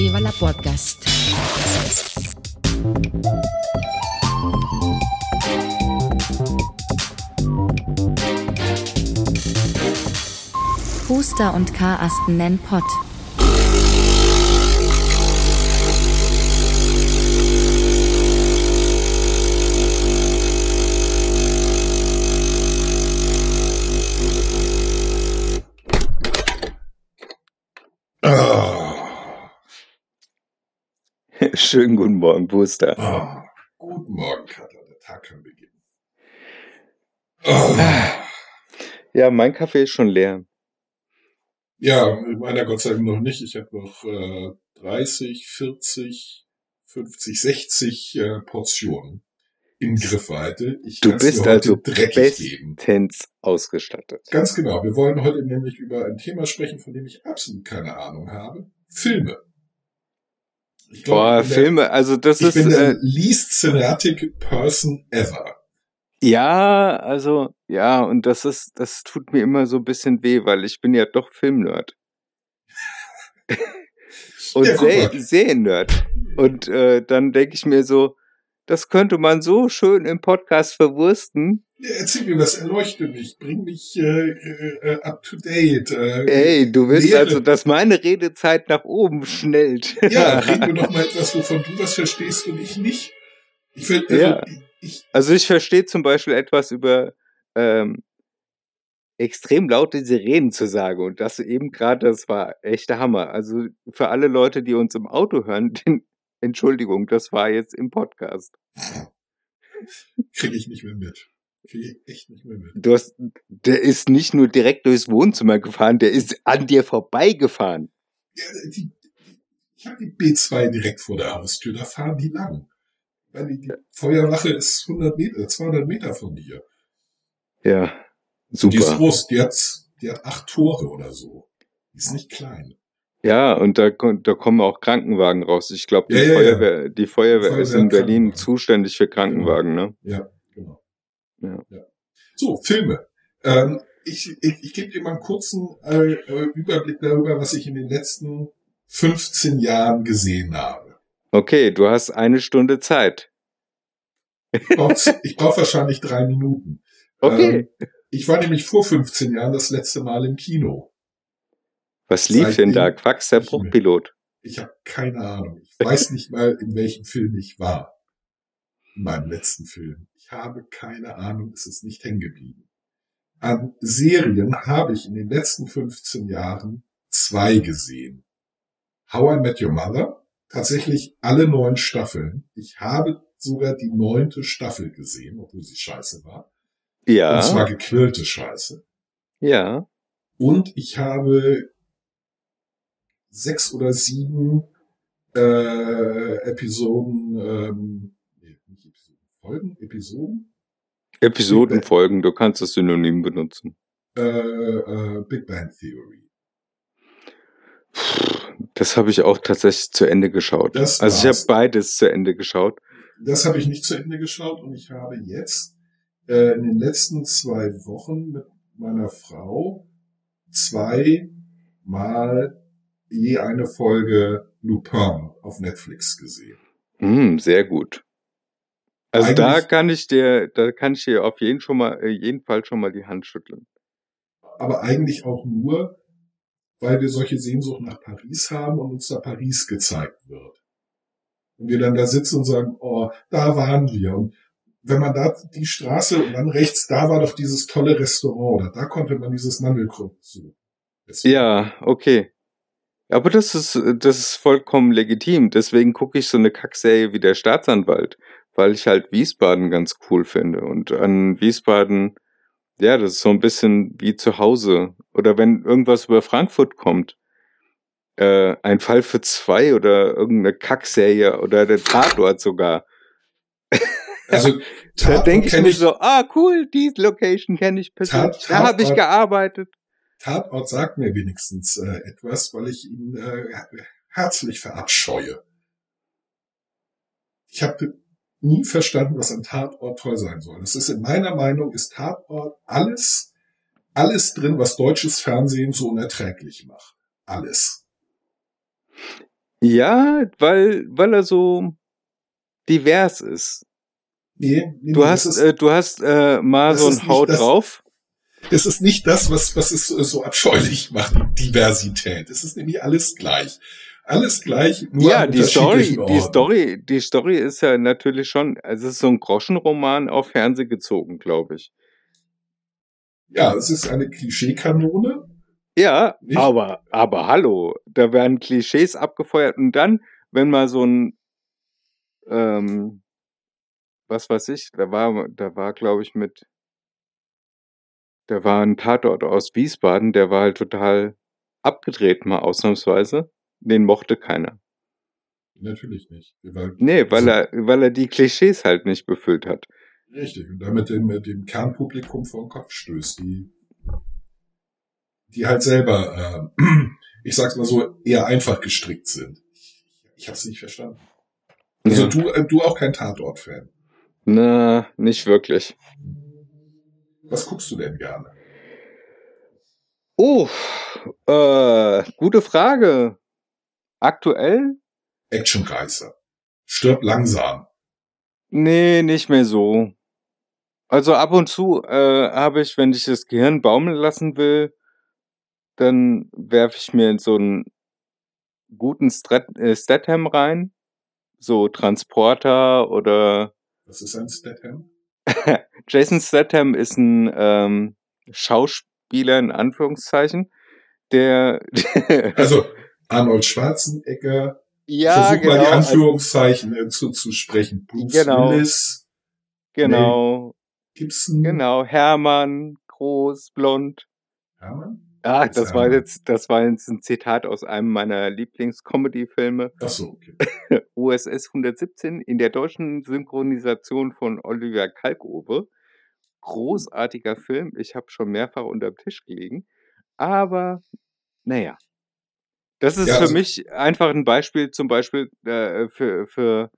Viva Podcast. Huster und Karasten nennen Pott. Schönen guten Morgen, Booster. ah, guten Morgen, Kater. Der Tag kann beginnen. Ah, Ja, mein Kaffee ist schon leer. ja, meiner Gott sei Dank noch nicht. Ich habe noch äh, 30, 40, 50, 60 äh, Portionen in Griffweite. Ich Du bist also bestens ausgestattet. Ganz genau. Wir wollen heute nämlich über ein Thema sprechen, von dem ich absolut keine Ahnung habe. Filme. Ich glaub, Boah, bin der- Filme, also das Ich ist, bin der äh, least cinematic person ever. ja, also, ja, und das ist, das tut mir immer so ein bisschen weh, weil ich bin ja doch Filmnerd. und Ja, Se. Seriennerd. Und äh, dann denke ich mir so, das könnte man so schön im Podcast verwursten. Erzähl mir was, erleuchte mich, bring mich äh, äh, up to date. Äh, Ey, du willst Lehre. also, dass meine Redezeit nach oben schnellt. Ja, reden wir doch mal etwas, wovon du was verstehst und ich nicht. Ich will, also, Ja. ich, Also ich verstehe zum Beispiel etwas über ähm, extrem laute Sirenen zu sagen und das eben gerade, das war echter Hammer. Also für alle Leute, die uns im Auto hören, den, Entschuldigung, das war jetzt im Podcast. kriege ich nicht mehr mit. Du hast, der ist nicht nur direkt durchs Wohnzimmer gefahren, der ist an dir vorbeigefahren. Ja, die, ich habe die B2 direkt vor der Haustür, da fahren die lang. Weil die, die Feuerwache ist 100 Meter, 200 Meter von dir. Ja, Die ist super. groß, die hat, die hat acht Tore oder so. Die ist nicht klein. Ja, und da, da kommen auch Krankenwagen raus. Ich glaube, die, Ja, ja. Feuerwehr, die Feuerwehr ist Feuerwehr in Berlin zuständig für Krankenwagen, ne? Ja, genau. Ja. So, Filme. Ähm, ich ich, ich gebe dir mal einen kurzen äh, äh, Überblick darüber, was ich in den letzten 15 Jahren gesehen habe. Okay, du hast eine Stunde Zeit. Ich brauche brauch wahrscheinlich drei Minuten. Okay. Ähm, ich war nämlich vor 15 Jahren das letzte Mal im Kino. Was lief denn seitdem da? Quacks der Bruchpilot. Ich habe keine Ahnung. Ich weiß nicht mal, in welchem Film ich war. In meinem letzten Film. Habe keine Ahnung, es ist nicht hängen geblieben. An Serien habe ich in den letzten 15 Jahren zwei gesehen. How I Met Your Mother, tatsächlich alle neun Staffeln. Ich habe sogar die neunte Staffel gesehen, obwohl sie scheiße war. Und zwar Ja, gequirlte Scheiße. ja. Und ich habe sechs oder sieben äh, Episoden, ähm, Folgen, Episoden, Episodenfolgen, du kannst das Synonym benutzen. äh, äh, Big Bang Theory. Das habe ich auch tatsächlich zu Ende geschaut. Das also ich habe beides zu Ende geschaut. Das habe ich nicht zu Ende geschaut und ich habe jetzt äh, in den letzten zwei Wochen mit meiner Frau zweimal je eine Folge Lupin auf Netflix gesehen. Hm, sehr gut. Also da kann ich dir, da kann ich dir auf jeden schon mal, äh, jeden Fall schon mal die Hand schütteln. aber eigentlich auch nur, weil wir solche Sehnsucht nach Paris haben und uns da Paris gezeigt wird. Und wir dann da sitzen und sagen, oh, da waren wir. Und wenn man da die Straße und dann rechts, da war doch dieses tolle Restaurant, oder da konnte man dieses Mandelkrug zu. Ja, okay. Aber das ist, das ist vollkommen legitim. Deswegen gucke ich so eine Kackserie wie der Staatsanwalt, weil ich halt Wiesbaden ganz cool finde. Und an Wiesbaden, ja, das ist so ein bisschen wie zu Hause. Oder wenn irgendwas über Frankfurt kommt, äh, ein Fall für zwei oder irgendeine Kackserie oder der Tatort sogar. Also, Da denke ich mir so, ah cool, die Location kenne ich persönlich. Tat- Da habe ich gearbeitet. Tatort sagt mir wenigstens äh, etwas, weil ich ihn äh, herzlich verabscheue. Ich habe nie verstanden, was ein Tatort toll sein soll. Das ist in meiner Meinung ist Tatort alles, alles drin, was deutsches Fernsehen so unerträglich macht. Alles. Ja, weil, weil er so divers ist. Nee, nee, Du nee, hast, ist, äh, du hast äh, mal so ein Haut das- drauf. das ist nicht das, was, was es so- abscheulich macht, Diversität. Es ist nämlich alles gleich. Alles gleich, nur Ja, die Story, die. Story, die Story ist ja natürlich schon, also es ist so ein Groschenroman auf Fernseh gezogen, glaube ich. Ja, es ist eine Klischeekanone. Ja, Nicht? aber, aber hallo, da werden Klischees abgefeuert und dann, wenn mal so ein, ähm, was weiß ich, da war, da war, glaube ich, mit, da war ein Tatort aus Wiesbaden, der war halt total abgedreht mal ausnahmsweise. Den mochte keiner. Natürlich nicht. Weil, Nee, weil also, er, weil er die Klischees halt nicht befüllt hat. Richtig. Und damit dem, dem Kernpublikum vor den Kopf stößt, die, die halt selber, äh, ich sag's mal so, eher einfach gestrickt sind. Ich, ich hab's nicht verstanden. Also Ja. du, äh, du auch kein Tatort-Fan. Na, nicht wirklich. Was guckst du denn gerne? Oh, äh, gute Frage. Aktuell? Actionreißer. Stirb langsam. Nee, nicht mehr so. Also ab und zu äh, habe ich, wenn ich das Gehirn baumeln lassen will, dann werfe ich mir so einen guten Strat äh, Statham rein. So Transporter oder Was ist ein Statham? Jason Statham ist ein ähm, Schauspieler in Anführungszeichen, der Also Arnold Schwarzenegger. ja Versuch genau mal die also- Anführungszeichen äh, zu, zu sprechen. Bruce Genau. Willis, genau Gibson. genau Hermann groß blond Hermann? Ah, das war jetzt, das war jetzt ein Zitat aus einem meiner Lieblings-Comedy-Filme. Ach so, okay. USS 117 in der deutschen Synchronisation von Oliver Kalkofe. Großartiger Film. Ich habe schon mehrfach unter dem Tisch gelegen. Aber, naja. Das ist Ja, für also- mich einfach ein Beispiel, zum Beispiel äh, für, für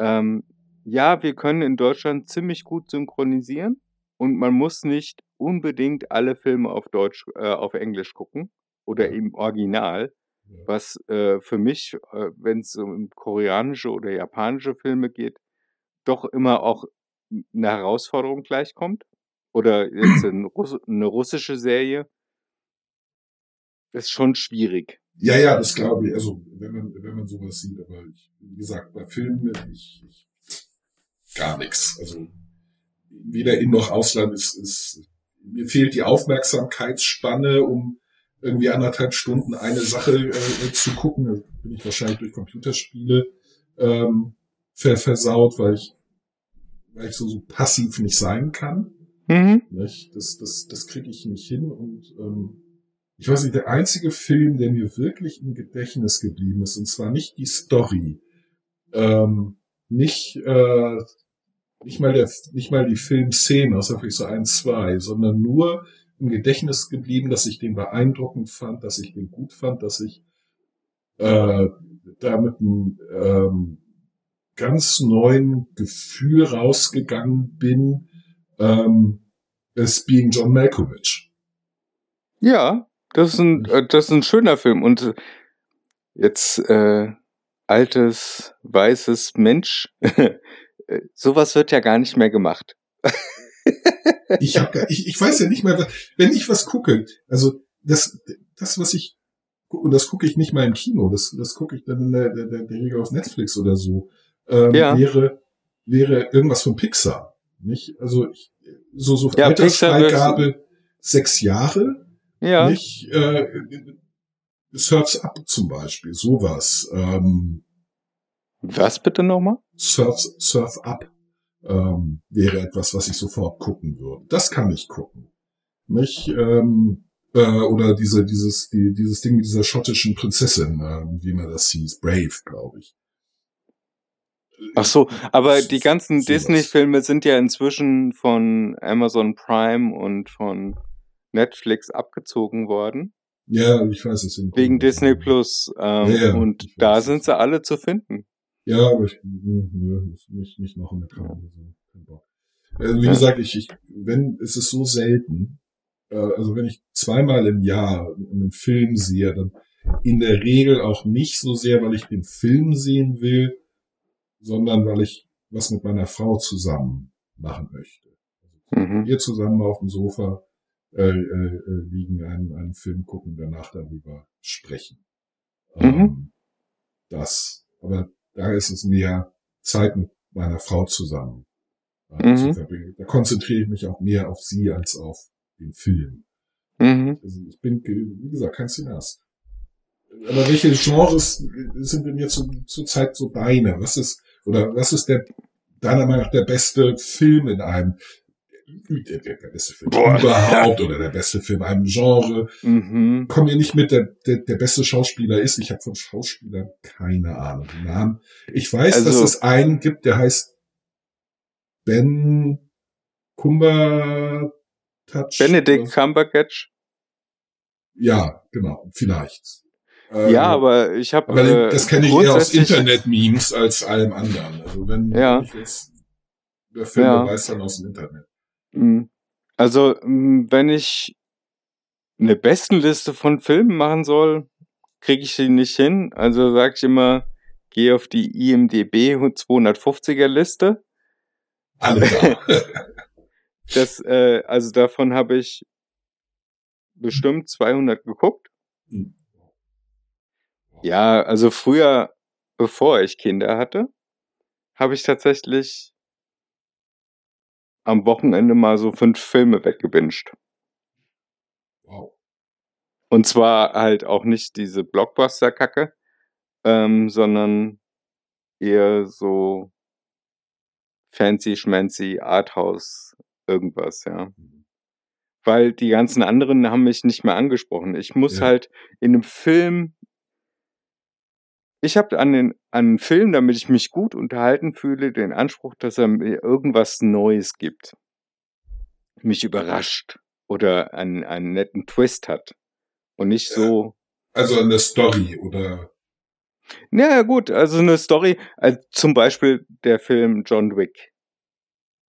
ähm, ja, wir können in Deutschland ziemlich gut synchronisieren und man muss nicht unbedingt alle Filme auf Deutsch, äh, auf Englisch gucken oder im Original, was äh, für mich, äh, wenn es um koreanische oder japanische Filme geht, doch immer auch eine Herausforderung gleichkommt. Oder jetzt ein Russ eine russische Serie. Ist schon schwierig. Ja, ja, das glaube ich. Also, wenn man, wenn man sowas sieht, aber ich, wie gesagt, bei Filmen, ich, ich gar nichts. Also, weder in noch Ausland ist, ist, mir fehlt die Aufmerksamkeitsspanne, um irgendwie anderthalb Stunden eine Sache äh, zu gucken. Da bin ich wahrscheinlich durch Computerspiele ähm, ver versaut, weil ich, weil ich so, so passiv nicht sein kann. Mhm. Nicht? Das, das, das kriege ich nicht hin. Und ähm, ich weiß nicht, der einzige Film, der mir wirklich im Gedächtnis geblieben ist, und zwar nicht die Story, ähm, nicht, äh, nicht mal der, nicht mal die Filmszene, außer vielleicht so ein, zwei, sondern nur im Gedächtnis geblieben, dass ich den beeindruckend fand, dass ich den gut fand, dass ich äh, da mit einem ähm, ganz neuen Gefühl rausgegangen bin, ähm, es Being John Malkovich. Ja, das ist ein, äh, das ist ein schöner Film. Und äh, jetzt äh, altes, weißes Mensch, äh, sowas wird ja gar nicht mehr gemacht. Ich, hab, gar- ich, ich weiß ja nicht mehr, wenn ich was gucke, also das, das was ich gucke, und das gucke ich nicht mal im Kino, das, das gucke ich dann in der, der, der, der Regel auf Netflix oder so, ähm, Ja. wäre, wäre irgendwas von Pixar. Nicht? Also ich, so, so Ja, Altersfreigabe sechs Jahre, Ja, nicht äh, Surfs Up zum Beispiel, sowas. Ähm, was bitte nochmal? Surf, Surf Up ähm, wäre etwas, was ich sofort gucken würde. Das kann ich gucken. Nicht? Ähm, äh, oder diese, dieses, die, dieses Ding mit dieser schottischen Prinzessin, äh, wie man das hieß, Brave, glaube ich. Ach so, aber die ganzen. Disney-Filme sind ja inzwischen von Amazon Prime und von Netflix abgezogen worden. Ja, ich weiß es. Wegen Disney Plus. Ähm, Ja, ja, und da sind sie alle zu finden. Ja, aber ich, nö, nicht, nicht noch ein Account oder so. Kein Bock. Also wie Ja. gesagt, ich, ich, wenn, es ist so selten, äh, also wenn ich zweimal im Jahr einen Film sehe, dann in der Regel auch nicht so sehr, weil ich den Film sehen will, sondern weil ich was mit meiner Frau zusammen machen möchte. Mhm. Wir zusammen auf dem Sofa äh, äh, äh, liegen, einen, einen Film gucken, danach darüber sprechen. Mhm. Ähm, das, aber da ist es mehr Zeit mit meiner Frau zusammen äh, Mhm. zu verbringen. Da konzentriere ich mich auch mehr auf sie als auf den Film. Mhm. Also ich bin, wie gesagt, kein Cineast. Aber welche Genres sind denn jetzt zur, zur Zeit so deine? Was ist, oder was ist der, deiner Meinung nach der beste Film in einem, der, der, der beste Film Boah. überhaupt oder der beste Film in einem Genre? Mhm. Komm mir nicht mit, der, der, der beste Schauspieler ist. Ich habe von Schauspielern keine Ahnung. Namen. Ich weiß, dass Also- es einen gibt, der heißt Ben Cumberbatch. Benedict. Cumberbatch. Ja, genau, vielleicht. Ja, aber ich habe aber äh, das kenne ich eher aus Internet-Memes als allem anderen. Also wenn Ja. ich jetzt der Film Ja. weiß dann aus dem Internet. Mm. Also, mm, wenn ich eine Bestenliste von Filmen machen soll, kriege ich sie nicht hin. Also sage ich immer, geh auf die IMDB 250er Liste. Alle da. Das, äh, also davon habe ich bestimmt 200 geguckt. Hm. Ja, also früher, bevor ich Kinder hatte, habe ich tatsächlich am Wochenende mal so fünf Filme weggebinged. Wow. Und zwar halt auch nicht diese Blockbuster-Kacke, ähm, sondern eher so fancy schmancy Arthouse irgendwas, ja. Weil die ganzen anderen haben mich nicht mehr angesprochen. Ich muss Ja. halt in einem Film ich habe an den an einen Film, damit ich mich gut unterhalten fühle, den Anspruch, dass er mir irgendwas Neues gibt. Mich überrascht oder einen, einen netten Twist hat. Und nicht so, Also eine Story oder Na ja, gut, also eine Story, also zum Beispiel der Film John Wick.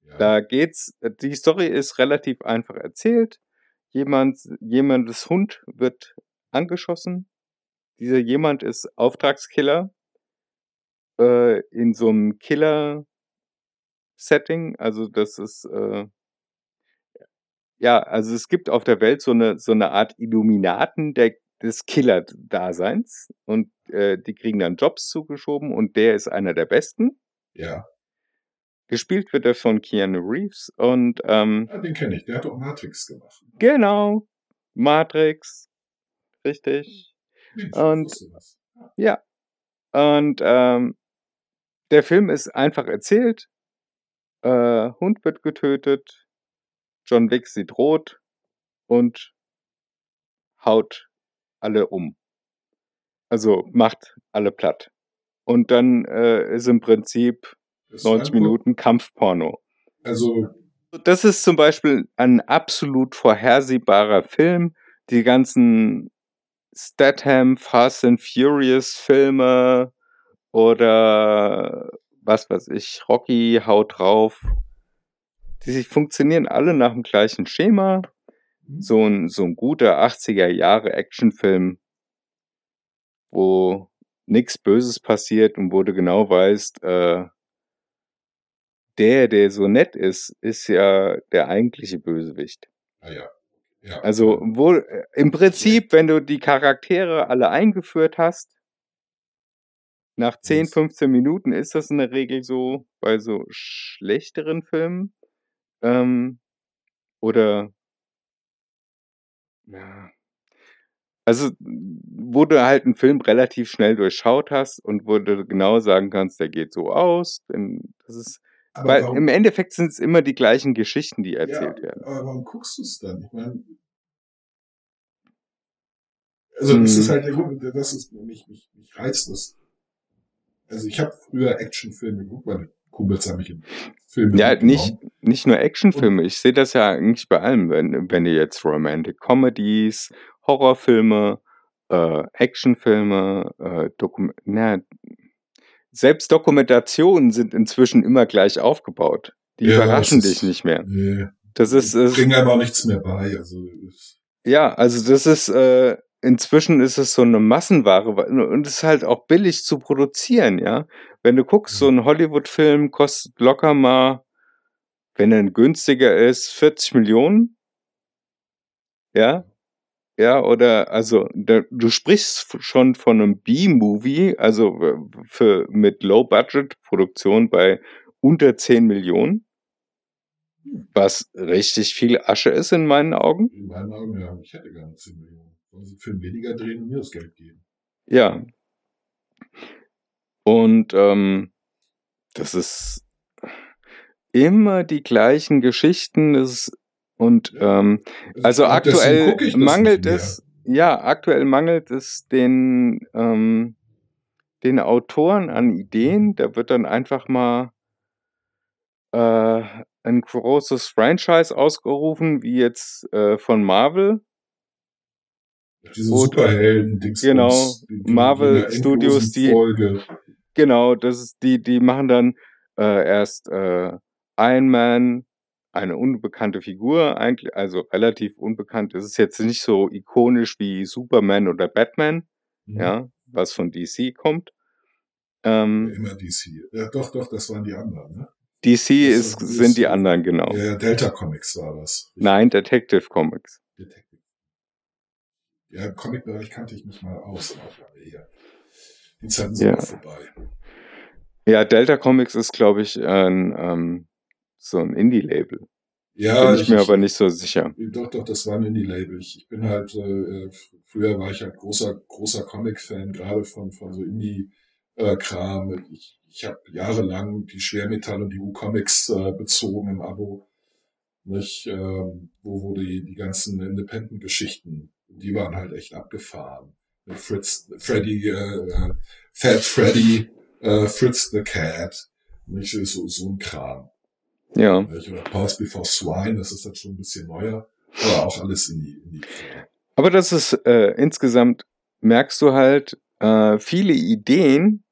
ja, Da geht's, die Story ist relativ einfach erzählt. Jemand, jemandes Hund wird angeschossen. Dieser jemand ist Auftragskiller äh, in so einem Killer-Setting. Also das ist äh, ja, also es gibt auf der Welt so eine so eine Art Illuminaten der, des Killer-Daseins und äh, die kriegen dann Jobs zugeschoben und der ist einer der besten. ja. Gespielt wird er von Keanu Reeves und ähm, ja den kenne ich. Der hat auch Matrix gemacht. genau Matrix, richtig. Ich Und-. Ja. Und ähm, der Film ist einfach erzählt. Äh, Hund wird getötet. John Wick sieht rot und haut alle um. Also macht alle platt. Und dann äh, ist im Prinzip Das 90 war- Minuten Kampfporno. Also Das ist zum Beispiel ein absolut vorhersehbarer Film. Die ganzen Statham, Fast and Furious Filme oder was weiß ich, Rocky, Haut drauf. Die funktionieren alle nach dem gleichen Schema. So ein, so ein guter 80er Jahre Actionfilm, wo nichts Böses passiert und wo du genau weißt, äh, der, der so nett ist, ist ja der eigentliche Bösewicht. ah ja. Also, wo, äh, im Prinzip, wenn du die Charaktere alle eingeführt hast, nach 10, Yes. 15 Minuten ist das in der Regel so bei so schlechteren Filmen. Ähm, oder, ja. Also, wo du halt einen Film relativ schnell durchschaut hast und wo du genau sagen kannst, der geht so aus. Denn das ist, aber weil warum, im Endeffekt sind es immer die gleichen Geschichten, die erzählt ja, werden. aber warum guckst du es dann? Ich meine, also das Hm. ist halt der Grund, das ist mich, mich, mich reizt das. Also ich habe früher Actionfilme geguckt, meine Kumpels haben mich in Filme Ja, nicht, nicht nur Actionfilme. Ich sehe das ja eigentlich bei allem, wenn, wenn du jetzt Romantic Comedies, Horrorfilme, äh, Actionfilme, äh, Dokum na, selbst Dokumentationen sind inzwischen immer gleich aufgebaut. Die Ja, überraschen es ist- dich nicht mehr. Nee, Das ist, ist bringen auch nichts mehr bei. Also ja, also das ist, äh, inzwischen ist es so eine Massenware wa- und es ist halt auch billig zu produzieren, ja. Wenn du guckst, so ein Hollywood-Film kostet locker mal, wenn er günstiger ist, 40 Millionen. Ja. Ja, oder, also, da, du sprichst schon von einem B-Movie, also für, mit Low-Budget-Produktion bei unter 10 Millionen. Was richtig viel Asche ist in meinen Augen. In meinen Augen, ja, ich hätte nicht 10 Millionen. Wollen sie für weniger drehen und mir das Geld geben? Ja. Und ähm, das ist immer die gleichen Geschichten. Ist, und ähm, also deswegen aktuell mangelt es, ja, aktuell mangelt es den, ähm, den Autoren an Ideen. Da wird dann einfach mal äh, ein großes Franchise ausgerufen, wie jetzt äh, von Marvel. Diese Gut. Superhelden, Dings Genau, Marvel Studios, die- Folge. Genau, das ist die, die machen dann äh, erst äh, Iron Man, eine unbekannte Figur, eigentlich, also relativ unbekannt. Es ist jetzt nicht so ikonisch wie Superman oder Batman, Mhm. ja, was von DC kommt. Ähm, Immer DC. Ja, doch, doch, das waren die anderen, ne? DC ist, ist- sind die anderen, genau. Ja, Delta Comics war das. Nein, Detective Comics. Detective. Ja, im Comic-Bereich kannte ich mich mal aus, aber ja. Die Zeiten sind Ja. vorbei. Ja, Delta Comics ist, glaube ich, ein, ähm, so ein Indie-Label. Ja, Bin ich mir aber nicht so sicher. Doch, doch, das war ein Indie-Label. Ich, ich bin halt, äh, früher war ich halt großer, großer Comic-Fan, gerade von, von so Indie-Kram. ich ich habe jahrelang die Schwermetall und die U-Comics äh, bezogen im Abo. Nicht, ähm, wo, wo die, die ganzen Independent-Geschichten, die waren halt echt abgefahren. Fritz, Freddy, äh, äh, Fat Freddy, äh, Fritz the Cat, nicht so, so ein Kram. Ja. Oder Pause Before Swine, das ist dann schon ein bisschen neuer, aber auch alles in die, in die Aber das ist äh, insgesamt, merkst du halt, äh, viele Ideen,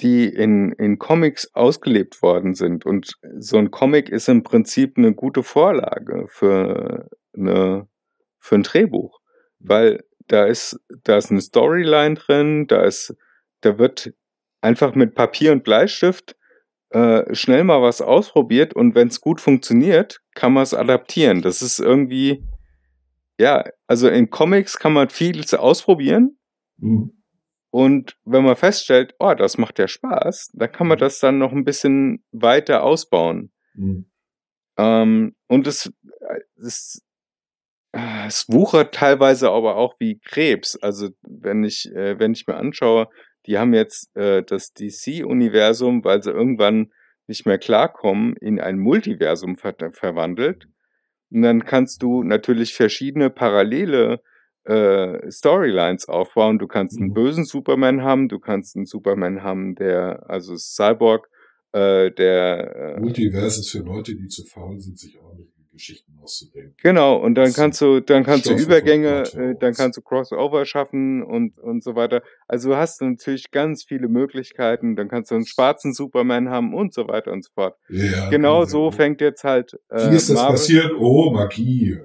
die in, in Comics ausgelebt worden sind. Und so ein Comic ist im Prinzip eine gute Vorlage für, eine, für ein Drehbuch. Weil da ist, da ist eine Storyline drin, da ist, da wird einfach mit Papier und Bleistift äh, schnell mal was ausprobiert und wenn es gut funktioniert, kann man es adaptieren. Das ist irgendwie, ja, also in Comics kann man vieles ausprobieren Mhm. und wenn man feststellt, oh, das macht ja Spaß, dann kann man das dann noch ein bisschen weiter ausbauen. Mhm. Ähm, und es, es, äh, es wuchert teilweise aber auch wie Krebs. Also wenn ich, äh, wenn ich mir anschaue, die haben jetzt äh, das DC-Universum, weil sie irgendwann nicht mehr klarkommen, in ein Multiversum ver verwandelt. Und dann kannst du natürlich verschiedene parallele äh, Storylines aufbauen. Du kannst einen Mhm. bösen Superman haben, du kannst einen Superman haben, der, also Cyborg, äh, der äh, Multiverse ist für Leute, die zu faul sind, sich ordentliche Geschichten auszudenken. Genau, und dann Das kannst du, dann kannst du Übergänge, äh, dann kannst du Crossover schaffen und, und so weiter. Also du hast natürlich ganz viele Möglichkeiten, dann kannst du einen schwarzen Superman haben und so weiter und so fort. Ja, Genau ja. so fängt jetzt halt äh, Wie ist das Marvel. passiert? Oh, Magie.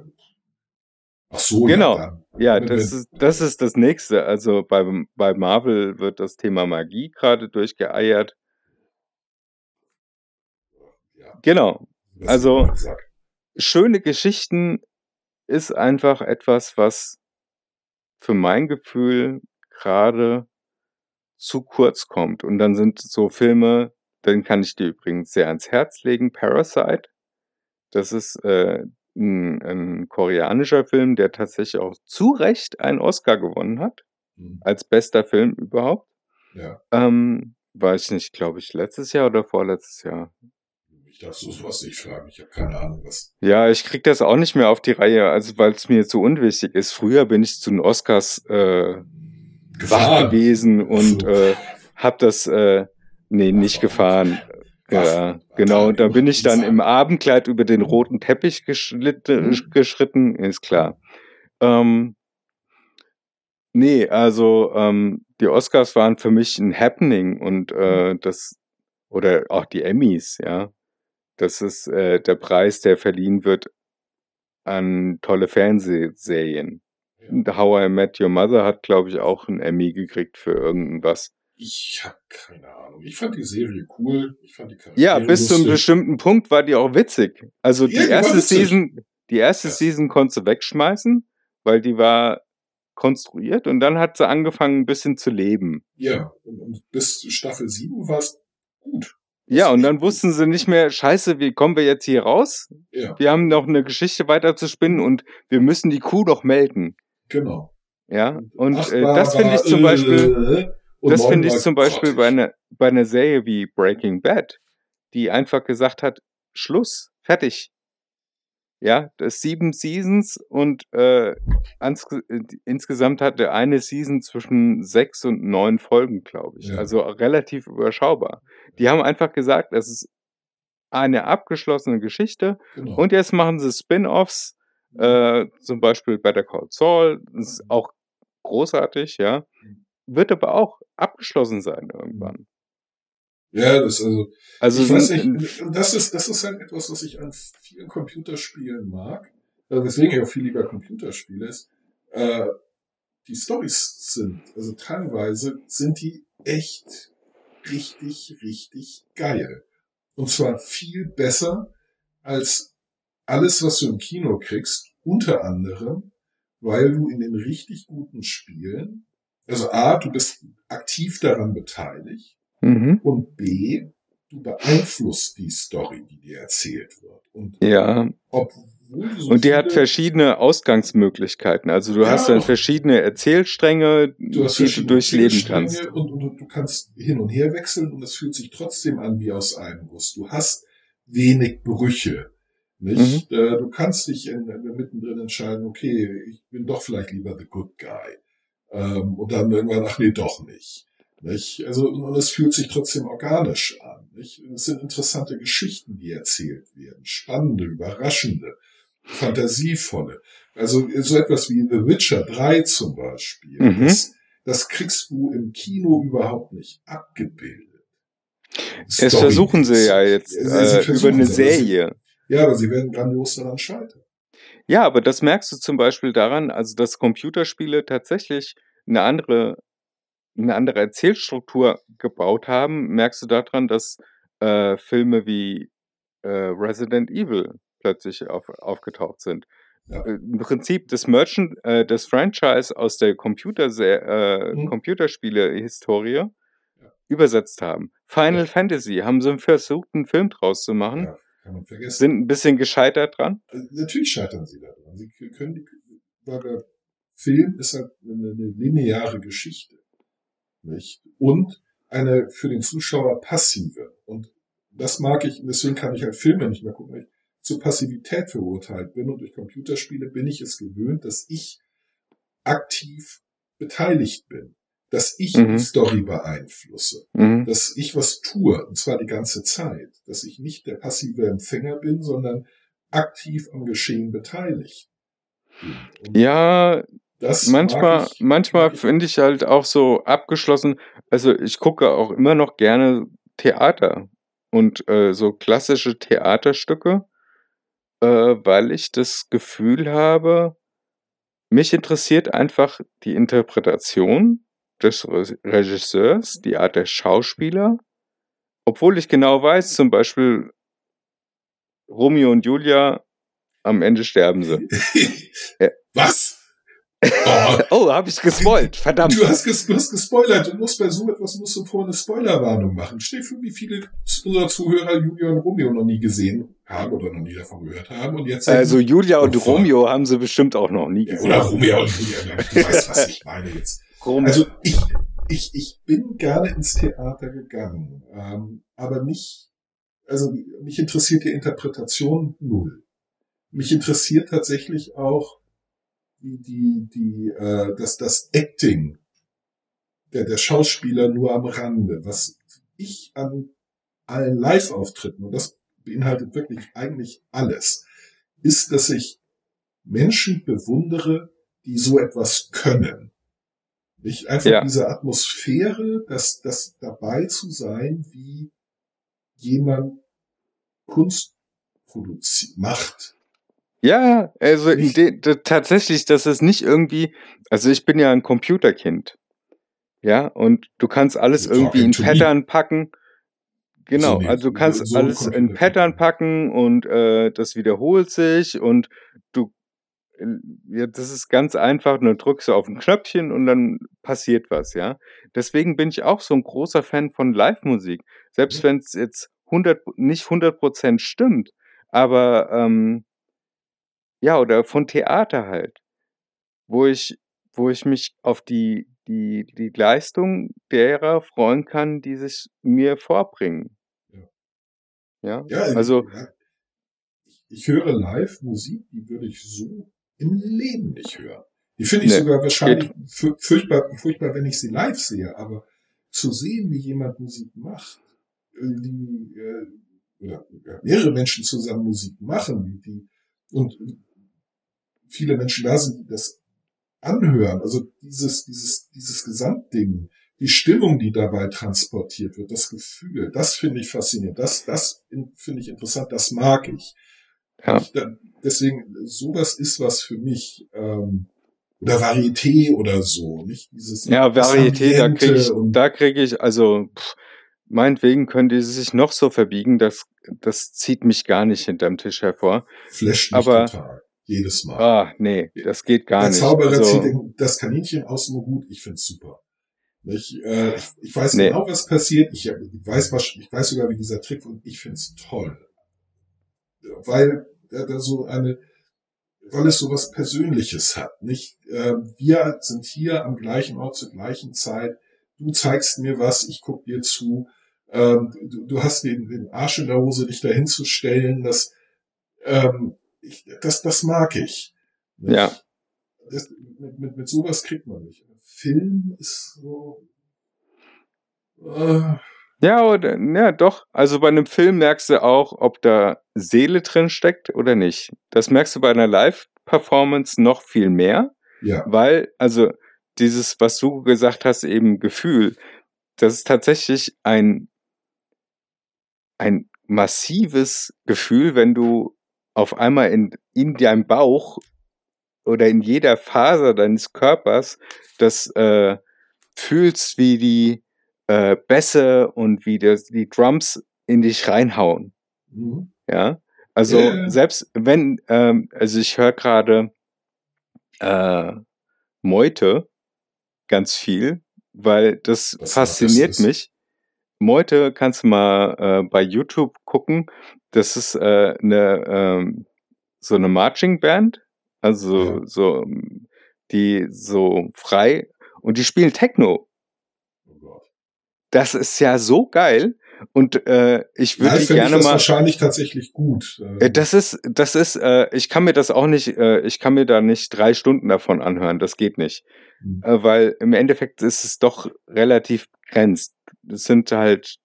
Ach so, Genau. ja. Ja, das ist, das ist das nächste. Also bei, bei Marvel wird das Thema Magie gerade durchgeeiert. Genau. Also-. Schöne Geschichten ist einfach etwas, was für mein Gefühl gerade zu kurz kommt. Und dann sind so Filme, den kann ich dir übrigens sehr ans Herz legen, Parasite. Das ist äh, ein, ein koreanischer Film, der tatsächlich auch zu Recht einen Oscar gewonnen hat, Hm, als bester Film überhaupt. Ja, Ähm, weiß ich nicht, glaube ich, letztes Jahr oder vorletztes Jahr. Ich darf so sowas nicht fragen. Ich habe keine Ahnung, was. Ja, ich krieg das auch nicht mehr auf die Reihe, also weil es mir zu unwichtig ist. Früher bin ich zu den Oscars äh, wach gewesen und So. äh, hab das äh, nee nicht gefahren. Ja, genau. Und da bin ich dann im Abendkleid über den roten Teppich geschlitten, Mhm. geschritten, ist klar. Ähm, nee, also ähm, die Oscars waren für mich ein Happening und äh, das oder auch die Emmys, ja. Das ist äh, der Preis, der verliehen wird an tolle Fernsehserien. How I Met Your Mother hat, glaube ich, auch einen Emmy gekriegt für irgendwas. Ich habe keine Ahnung. Ich fand die Serie cool. Ich fand die Charaktere Ja, bis zu einem lustig. bestimmten Punkt war die auch witzig. Also die Ja, die erste. Season, die erste Ja. Season konntest du wegschmeißen, weil die war konstruiert und dann hat sie angefangen ein bisschen zu leben. Ja, und, und bis Staffel 7 war es gut. Ja, und dann wussten sie nicht mehr, scheiße, wie kommen wir jetzt hier raus? Ja, Wir haben noch eine Geschichte weiter zu spinnen und wir müssen die Kuh doch melden. genau. Ja, und Acht äh, das finde ich zum Beispiel, äh, das finde ich zum Beispiel bei einer, bei einer Serie wie Breaking Bad, die einfach gesagt hat, Schluss, fertig. Ja, das sieben Seasons und äh, äh, insgesamt hatte eine Season zwischen sechs und neun Folgen, glaube ich. Ja. Also relativ überschaubar. Die haben einfach gesagt, es ist eine abgeschlossene Geschichte Genau. und jetzt machen sie Spin-offs, äh, zum Beispiel Better Call Saul, das ist auch großartig, ja. Wird aber auch abgeschlossen sein irgendwann. Ja, das also, Also ich weiß nicht, das ist, das ist halt etwas, was ich an vielen Computerspielen mag. Also weswegen ich auch viel lieber Computerspiele ist. Äh, die Stories sind, also teilweise sind die echt richtig, richtig geil. Und zwar viel besser als alles, was du im Kino kriegst, unter anderem, weil du in den richtig guten Spielen, also A, du bist aktiv daran beteiligt mhm. und B, du beeinflusst die Story, die dir erzählt wird. Und ja, so und die hat verschiedene Ausgangsmöglichkeiten. Also du Ja. hast dann verschiedene Erzählstränge, du die du verschiedene durchleben kannst. Und, und, du kannst hin und her wechseln und es fühlt sich trotzdem an wie aus einem Guss. Du hast wenig Brüche. Nicht? Mhm. Äh, Du kannst dich in, in, mittendrin entscheiden, okay, ich bin doch vielleicht lieber the good guy. Ähm, und dann irgendwann, ach nee, doch nicht. Nicht? Also, und, es fühlt sich trotzdem organisch an. Nicht? Es sind interessante Geschichten, die erzählt werden. Spannende, überraschende, fantasievolle. Also so etwas wie The Witcher 3 zum Beispiel. Mhm. Das, das kriegst du im Kino überhaupt nicht abgebildet. Es versuchen sie ja jetzt äh, über eine sie- Serie. Ja, aber sie werden grandios daran scheitern. Ja, aber das merkst du zum Beispiel daran, also dass Computerspiele tatsächlich eine andere, eine andere Erzählstruktur gebaut haben, merkst du daran, dass äh, Filme wie äh, Resident Evil plötzlich auf, aufgetaucht sind. Ja. Äh, Im Prinzip das Merchant, äh, das Franchise aus der Computer äh, Mhm. Computerspiele-Historie übersetzt haben. Final Ja. Fantasy haben sie versucht, einen Film draus zu machen, Ja, kann man vergessen. sind ein bisschen gescheitert dran. Also, natürlich scheitern sie daran. Sie können weil der Film ist halt eine lineare Geschichte. Nicht? Und eine für den Zuschauer passive. Und das mag ich, deswegen kann ich halt Filme nicht mehr gucken, weil ich zur Passivität verurteilt bin. Und durch Computerspiele bin ich es gewöhnt, dass ich aktiv beteiligt bin. Dass ich Mhm. die Story beeinflusse. Mhm. Dass ich was tue, und zwar die ganze Zeit. Dass ich nicht der passive Empfänger bin, sondern aktiv am Geschehen beteiligt. Und Ja, das manchmal, ich, manchmal finde ich halt auch so abgeschlossen. Also ich gucke auch immer noch gerne Theater und äh, so klassische Theaterstücke, äh, weil ich das Gefühl habe, mich interessiert einfach die Interpretation des Re- Regisseurs, die Art der Schauspieler, obwohl ich genau weiß, zum Beispiel Romeo und Julia, am Ende sterben sie. Was? Oh, Oh, habe ich gespoilt, verdammt. du, hast ges du hast gespoilert. Du musst bei so etwas musst du vorher eine Spoilerwarnung machen. Dir vor, wie viele unserer Zuhörer Julia und Romeo noch nie gesehen haben oder noch nie davon gehört haben. Und jetzt Also Julia und. Romeo haben sie bestimmt auch noch nie gesehen. oder Romeo und Julia. Du weißt, was ich meine jetzt. Also ich, ich, ich bin gerne ins Theater gegangen, ähm, aber nicht, also mich interessiert die Interpretation null. Mich interessiert tatsächlich auch die, die, die äh, das, das Acting der, der Schauspieler nur am Rande. Was ich an allen Live-Auftritten, und das beinhaltet wirklich eigentlich alles, ist, dass ich Menschen bewundere, die so etwas können. Nicht einfach Ja. diese Atmosphäre, das, das dabei zu sein, wie jemand Kunst produziert, macht. Ja, also de, de, tatsächlich, das ist nicht irgendwie, also ich bin ja ein Computerkind. Ja, und du kannst alles You're irgendwie in me. Pattern packen. Genau, also du kannst So- alles in. Pattern packen und äh, das wiederholt sich und du, ja, das ist ganz einfach, nur drückst du auf ein Knöpfchen und dann passiert was, ja. Deswegen bin ich auch so ein großer Fan von Live-Musik. Selbst wenn es jetzt 100, nicht 100% stimmt, aber ähm, ja, oder von Theater halt, wo ich, wo ich mich auf die, die, die Leistung derer freuen kann, die sich mir vorbringen. Ja, Ja, also, ja, ich, höre live Musik, die würde ich so im Leben nicht hören. Die finde ich Nee, sogar wahrscheinlich fü- furchtbar, furchtbar, wenn ich sie live sehe, aber zu sehen, wie jemand Musik macht, die, äh, oder mehrere Menschen zusammen Musik machen, wie die, und viele Menschen da sind, die das anhören, also dieses, dieses, dieses Gesamtding, die Stimmung, die dabei transportiert wird, das Gefühl, das finde ich faszinierend, das, das in- finde ich interessant, das mag ich. Ja. ich da, deswegen, sowas ist was für mich, ähm, oder Varieté oder so, nicht dieses ja, Varieté, da kriege ich, da kriege ich, also, pff, meinetwegen können die sich noch so verbiegen, das, das zieht mich gar nicht hinterm Tisch hervor. flasht mich aber- total. Jedes Mal. Ah, nee, das geht gar Der nicht. Zauberer Also, zieht das Kaninchen aus dem Hut, ich find's super. Ich, äh, ich, ich weiß Nee. genau, was passiert. Ich, ich weiß was, ich weiß sogar, wie dieser Trick und ich find's toll. Weil da, da so eine, weil es so was Persönliches hat. Nicht, äh, wir sind hier am gleichen Ort zur gleichen Zeit. Du zeigst mir was, ich guck dir zu. Ähm, du, du hast den, den Arsch in der Hose, dich dahin zu stellen. Das, ähm, ich, das, das mag ich. Nicht? Ja. Das, mit, mit, mit sowas kriegt man nicht. Film ist so. Äh, Ja, oder, ja, doch. Also bei einem Film merkst du auch, ob da Seele drin steckt oder nicht. Das merkst du bei einer Live-Performance noch viel mehr, ja, weil, also dieses, was du gesagt hast, eben Gefühl, das ist tatsächlich ein, ein massives Gefühl, wenn du auf einmal in, in deinem Bauch oder in jeder Faser deines Körpers das äh, fühlst, wie die äh, Bässe und wie das, die Drums in dich reinhauen. mhm. Ja, also ja. selbst wenn, ähm, also ich höre gerade äh, Meute ganz viel, weil das Was fasziniert das mich. Meute kannst du mal äh, bei YouTube gucken. Das ist äh, eine ähm, so eine Marching Band, also Ja. so ähm, die so frei und die spielen Techno. Oh Gott. Das ist ja so geil und äh, ich würde Live finde ich gerne das mal wahrscheinlich tatsächlich gut. Äh, Das ist, das ist, äh, ich kann mir das auch nicht, äh, ich kann mir da nicht drei Stunden davon anhören, das geht nicht. Mhm. Äh, weil im Endeffekt ist es doch relativ begrenzt. Es sind halt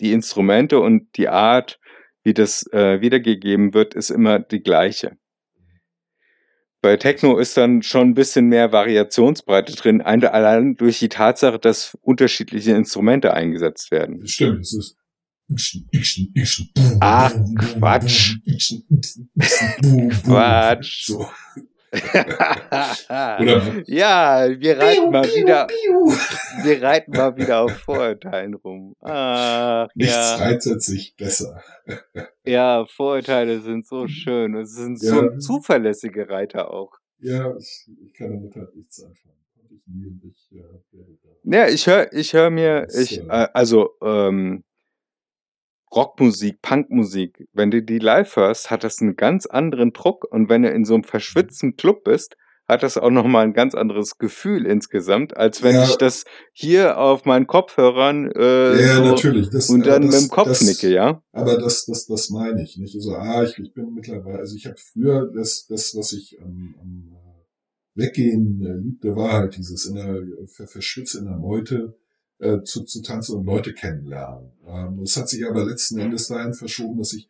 die Instrumente und die Art, wie das äh, wiedergegeben wird, ist immer die gleiche. Bei Techno ist dann schon ein bisschen mehr Variationsbreite drin, ein- allein durch die Tatsache, dass unterschiedliche Instrumente eingesetzt werden. Stimmt, es ist. Ach, Quatsch. Quatsch. So. Ja, wir reiten mal Piu, wieder, piu. wir reiten mal wieder auf Vorurteilen rum. Ach, Nichts ja, reitet sich besser. ja, Vorurteile sind so schön. Es sind so Ja. zuverlässige Reiter auch. Ja, ich, ich kann damit halt nichts anfangen. Ich. Ja, ich höre, ich höre mir, ich, äh, also ähm, Rockmusik, Punkmusik, wenn du die live hörst, hat das einen ganz anderen Druck und wenn du in so einem verschwitzten Club bist, hat das auch nochmal ein ganz anderes Gefühl insgesamt, als wenn Ja. ich das hier auf meinen Kopfhörern äh, Ja, so natürlich. Das, und dann das, mit dem Kopf das, nicke, ja? Aber das, das, das meine ich nicht. Also, ah, ich, ich bin mittlerweile, also ich habe früher das, das, was ich am, am äh, Weggehen äh, liebte, war halt dieses in der ver, verschwitzt in der Meute äh, zu, zu tanzen und Leute kennenlernen. Ähm, das hat sich aber letzten Endes dahin verschoben, dass ich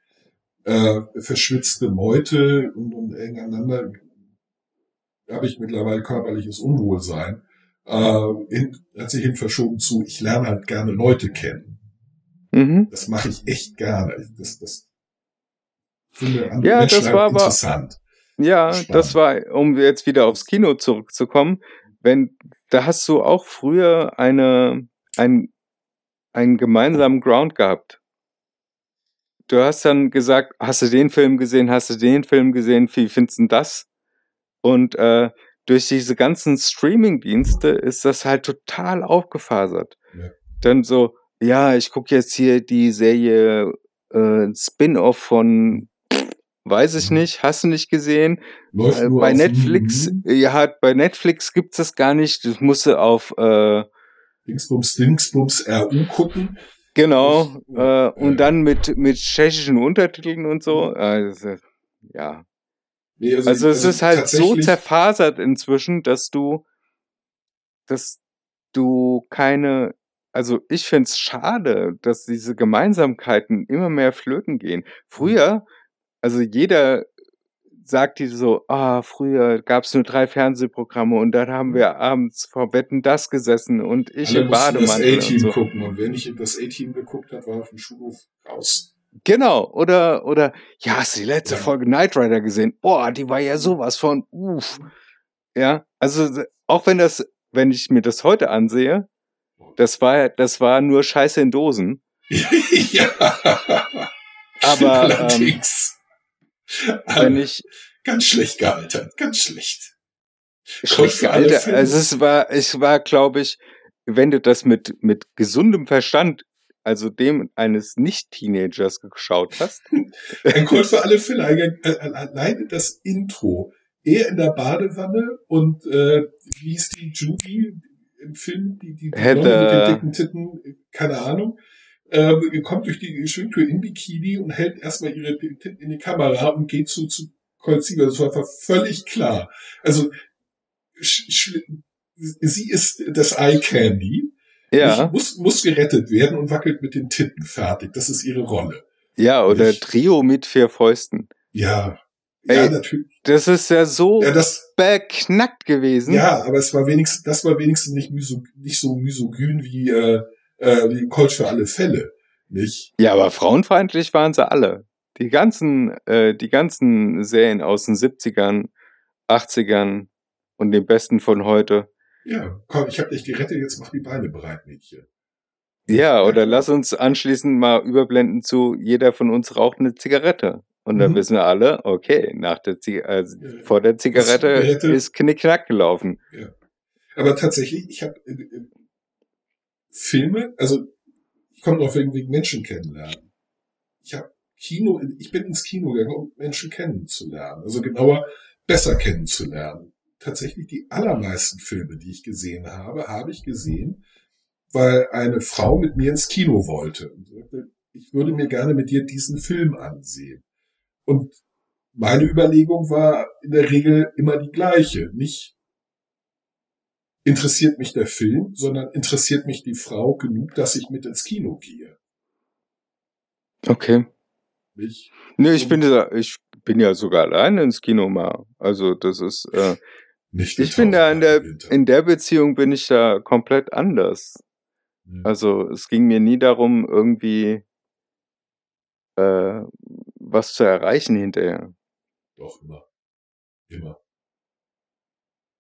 äh, verschwitzte Meute und, und eng aneinander habe ich mittlerweile körperliches Unwohlsein. Äh, hin, hat sich hin verschoben zu, ich lerne halt gerne Leute kennen. Mhm. Das mache ich echt gerne. Das, das finde andere Ja, Menschen das halt war aber- interessant. Ja, sparen. das war, um jetzt wieder aufs Kino zurückzukommen, wenn, da hast du auch früher eine, ein, einen gemeinsamen Ground gehabt. Du hast dann gesagt, hast du den Film gesehen, hast du den Film gesehen, wie findest du das? Und äh, durch diese ganzen Streaming-Dienste ist das halt total aufgefasert. Ja. Dann so, ja, ich gucke jetzt hier die Serie äh, Spin-off von weiß ich Mhm. nicht, hast du nicht gesehen? Läuft Äh, bei Netflix, Hulu, ja, bei Netflix gibt's das gar nicht. Das musst du auf äh, Dingsbums, Dingsbums, RU gucken. genau Ich- äh, und äh. dann mit mit tschechischen Untertiteln und so. Äh, ist, ja, Nee, also es ist halt so zerfasert inzwischen, dass du, dass du keine, also ich find's schade, dass diese Gemeinsamkeiten immer mehr flöten gehen. Früher, also jeder sagt die so, ah, früher gab's nur drei Fernsehprogramme und dann haben wir abends vor Wetten das gesessen und ich Alle im das Bademantel und A-Team so. gucken und wer nicht das A-Team geguckt hat, war auf dem Schulhof raus. Genau, oder, oder, ja, hast du die letzte Ja. Folge Knight Rider gesehen? Boah, die war ja sowas von, uff. Ja, also, auch wenn das, wenn ich mir das heute ansehe, das war, das war nur Scheiße in Dosen. ja. Aber, ähm, allerdings. Wenn ich, ganz schlecht gealtert, ganz schlecht. schlecht gealtert, also es war, ich war, glaube ich, wenn du das mit, mit gesundem Verstand, also dem eines Nicht-Teenagers geschaut hast, Ein Call für alle Fälle. Ein- äh, Alleine das Intro. Er in der Badewanne und äh, wie hieß die Judy im Film, die, die, die Heather. Mit den dicken Titten, keine Ahnung, ähm, kommt durch die Schwingtür in Bikini und hält erstmal ihre Titten in die Kamera und geht zu, zu Colt Siegler. Das war einfach völlig klar. Also sie ist das Eye Candy. ja, Muss, muss gerettet werden und wackelt mit den Titten fertig. Das ist ihre Rolle. ja, oder Ich- Trio mit vier Fäusten. Ja. Ja, Ey. natürlich. Das ist ja so Ja, das, beknackt gewesen. ja, aber es war wenigstens, das war wenigstens nicht, miso, nicht so misogyn wie, äh, äh, wie Colt für alle Fälle. Nicht? Ja, aber frauenfeindlich waren sie alle. Die ganzen, äh, die ganzen Serien aus den 70ern, 80ern und den besten von heute. Ja, komm, ich hab dich gerettet, jetzt mach die Beine bereit, Mädchen. Ja, oder lass uns anschließend mal überblenden zu, jeder von uns raucht eine Zigarette. Und dann Mhm. wissen wir alle, okay, nach der Zig äh, Ja. vor der Zigarette Zigarette. ist Knickknack gelaufen. Aber tatsächlich, ich habe Filme, also ich komme noch wegen, wegen Menschen kennenlernen. Ich habe Kino, ich bin ins Kino gegangen, um Menschen kennenzulernen. Also genauer besser kennenzulernen. Tatsächlich die allermeisten Filme, die ich gesehen habe, habe ich gesehen, weil eine Frau mit mir ins Kino wollte und sagte, ich würde mir gerne mit dir diesen Film ansehen. Und meine Überlegung war in der Regel immer die gleiche. Nicht interessiert mich der Film, sondern interessiert mich die Frau genug, dass ich mit ins Kino gehe. Okay. Nicht? Nee, ich bin ja, ich bin ja sogar alleine ins Kino mal. Also das ist, äh, Nicht ich bin da in der, in der Beziehung bin ich da komplett anders. Hm. Also es ging mir nie darum, irgendwie äh, was zu erreichen hinterher. Doch, immer. Immer.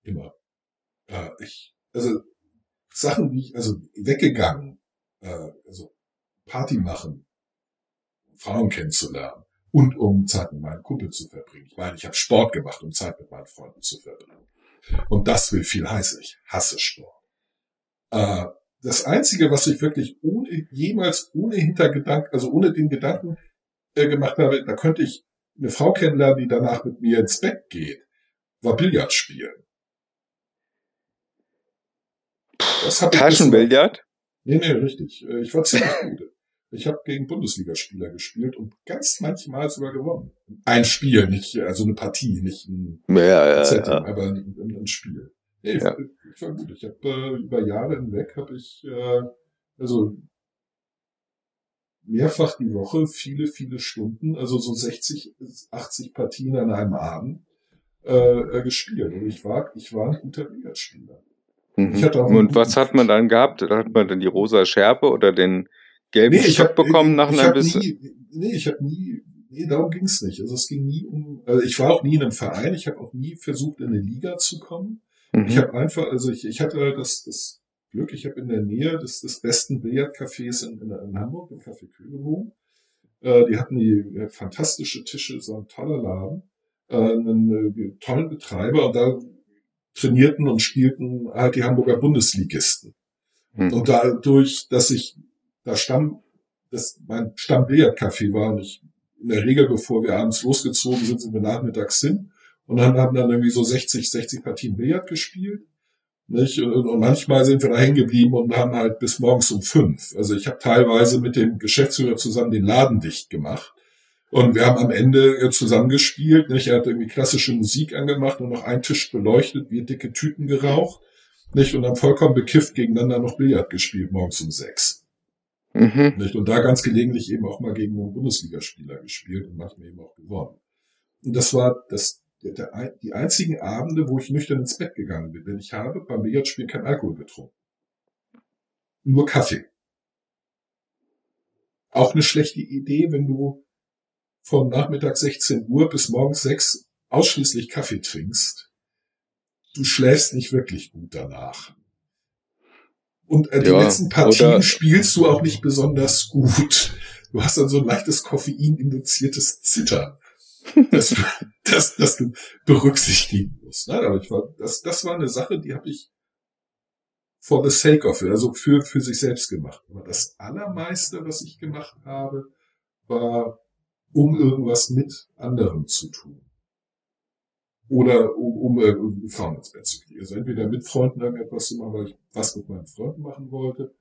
Immer. Äh, ich, also, Sachen, wie ich, also weggegangen, äh, also Party machen, Frauen kennenzulernen und um Zeit mit meinem Kumpel zu verbringen. Ich meine, ich habe Sport gemacht, um Zeit mit meinen Freunden zu verbringen. Und das will viel heißen. Ich hasse Sport. Äh, das Einzige, was ich wirklich ohne, jemals ohne Hintergedanken, also ohne den Gedanken äh, gemacht habe, da könnte ich eine Frau kennenlernen, die danach mit mir ins Bett geht, war Billard spielen. Das Taschenbillard? Nee, nee, richtig. Äh, Ich war ziemlich gut. Ich habe gegen Bundesligaspieler gespielt und ganz manchmal sogar gewonnen. Ein Spiel, nicht, also eine Partie, nicht ein Ja, ja, Setting, ja. aber ein, ein, Spiel. Nee, Ja. ich, ich war gut. Ich habe äh, über Jahre hinweg habe ich äh, also mehrfach die Woche viele, viele Stunden, also so 60, bis 80 Partien an einem Abend äh, äh, gespielt. Und ich war, ich war ein guter Billardspieler. Mhm. Und was hat man dann gehabt? Hat man dann die rosa Schärpe oder den gelben ich Stock bekommen nach einer bisschen? nie, nee, ich habe nie, Nee, darum ging's nicht. Also es ging nie um, also ich war auch nie in einem Verein, ich habe auch nie versucht, in eine Liga zu kommen. Mhm. Ich habe einfach, also ich, ich hatte halt das, das Glück, ich habe in der Nähe des, des besten Billardcafés in, in, in Hamburg, im Café Kühlebogen. Äh, die hatten die äh, fantastische Tische, so ein toller Laden, äh, einen äh, tollen Betreiber und da trainierten und spielten halt die Hamburger Bundesligisten. Mhm. Und dadurch, dass ich da Stamm, das mein Stammbillardcafé war und ich in der Regel, bevor wir abends losgezogen sind, sind wir nachmittags hin und dann haben dann irgendwie so 60, 60 Partien Billard gespielt. Nicht? Und, und manchmal sind wir da hängen geblieben und haben halt bis morgens um fünf. Also ich habe teilweise mit dem Geschäftsführer zusammen den Laden dicht gemacht. Und wir haben am Ende zusammengespielt. Nicht? Er hat irgendwie klassische Musik angemacht und noch einen Tisch beleuchtet, wir dicke Tüten geraucht. Nicht? Und dann vollkommen bekifft gegeneinander noch Billard gespielt, morgens um sechs. Mhm. Nicht? Und da ganz gelegentlich eben auch mal gegen einen Bundesligaspieler gespielt und manchmal eben auch gewonnen. Und das war das, der, der, die einzigen Abende, wo ich nüchtern ins Bett gegangen bin. Denn ich habe beim Billardspiel kein Alkohol getrunken. Nur Kaffee. Auch eine schlechte Idee, wenn du von Nachmittag 16 Uhr bis morgens 6 ausschließlich Kaffee trinkst. Du schläfst nicht wirklich gut danach. Und äh, die Ja, letzten Partien spielst du auch nicht besonders gut. Du hast dann so ein leichtes Koffein-induziertes Zittern, das, das, das du berücksichtigen musst. Ne? Aber ich war, das, das war eine Sache, die habe ich for the sake of it, also für, für sich selbst gemacht. Aber das Allermeiste, was ich gemacht habe, war, um irgendwas mit anderen zu tun. Oder um, um irgendwie Frauen ins Bett zu kriegen. Also entweder mit Freunden irgendetwas zu machen, weil ich was mit meinen Freunden machen wollte,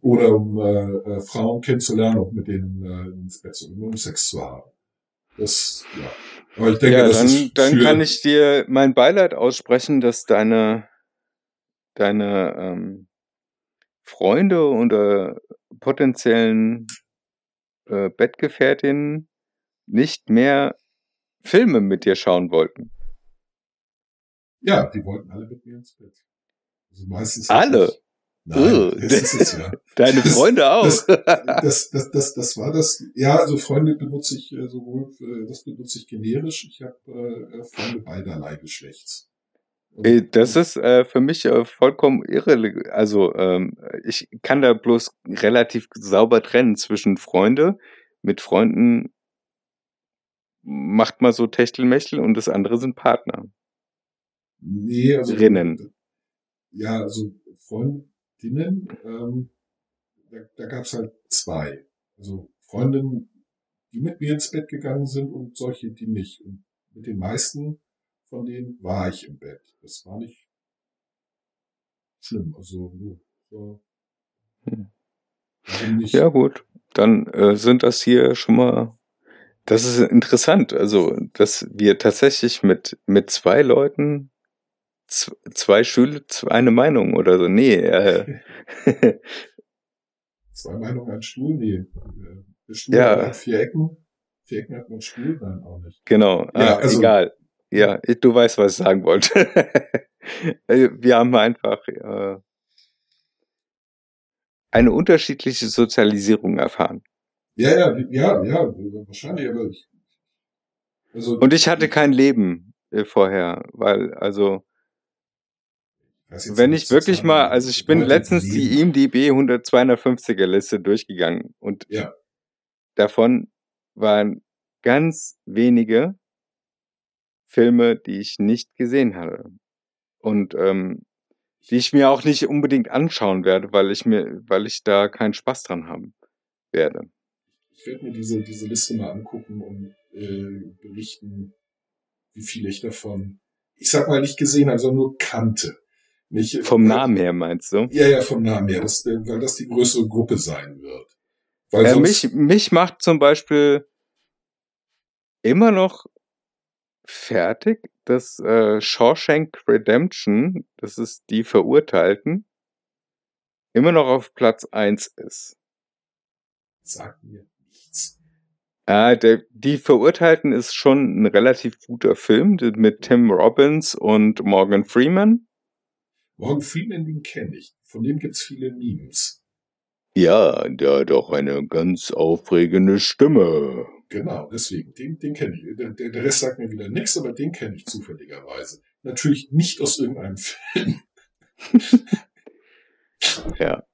oder um äh, äh, Frauen kennenzulernen und mit denen äh, ins Bett zu gehen, um Sex zu haben. Das, ja. Aber ich denke, ja, das dann, ist dann kann ich dir mein Beileid aussprechen, dass deine, deine ähm, Freunde oder potenziellen äh, Bettgefährtinnen nicht mehr Filme mit dir schauen wollten. ja, die wollten alle mit mir ins Bett. Also meistens Alle? Nicht. Nein, das ist es ja. Deine Freunde auch. das- das, das, das, das war das. Ja, also Freunde benutze ich äh, sowohl, äh, das benutze ich generisch. Ich habe äh, Freunde beiderlei Geschlechts. Äh, Das ist äh, für mich äh, vollkommen irre. Also ähm, ich kann da bloß relativ sauber trennen zwischen Freunde. Mit Freunden macht man so Techtelmechtel und das andere sind Partner. Nee, also Rinnen. Ja, also Freundinnen, ähm, da, da gab es halt zwei. Also Freundinnen, die mit mir ins Bett gegangen sind und solche, die nicht. Und mit den meisten von denen war ich im Bett. Das war nicht schlimm. Also so. Hm. Nicht? Ja gut, dann äh, sind das hier schon mal. Das ist interessant. Also, dass wir tatsächlich mit mit zwei Leuten zwei Schüler, eine Meinung oder so. Nee, äh, Zwei Meinungen an Stuhl? Nee. Äh, Der Stuhl Ja. hat vier Ecken. Vier Ecken hat man Stuhl? Nein, auch nicht. Genau, Ja, ah, also- egal. Ja, du weißt, was ich sagen wollte. Äh, Wir haben einfach äh, eine unterschiedliche Sozialisierung erfahren. Ja, ja, ja, ja, wahrscheinlich, aber ich, also, Und ich hatte kein Leben äh, vorher, weil, also, wenn ich wirklich mal, also ich bin letztens die. IMDB 100 250er Liste durchgegangen und Ja. davon waren ganz wenige Filme, die ich nicht gesehen hatte. Und ähm, die ich mir auch nicht unbedingt anschauen werde, weil ich mir, weil ich da keinen Spaß dran haben werde. Ich werde mir diese, diese Liste mal angucken und äh, berichten, wie viel ich davon, ich sag mal, nicht gesehen habe, sondern nur kannte. Nicht, Vom weil- Namen her meinst du? Ja, ja, vom Namen her, das, weil das die größere Gruppe sein wird. Weil Äh, sonst, mich, mich macht zum Beispiel immer noch fertig, dass äh, Shawshank Redemption, das ist die Verurteilten, immer noch auf Platz eins ist. sagt mir. Ah, der, die Verurteilten ist schon ein relativ guter Film mit Tim Robbins und Morgan Freeman. Morgan Freeman, den kenne ich. Von dem gibt's viele Memes. Ja, der hat auch eine ganz aufregende Stimme. Genau, deswegen, den, den kenne ich. Der, der Rest sagt mir wieder nichts, aber den kenne ich zufälligerweise. Natürlich nicht aus irgendeinem Film. Ja.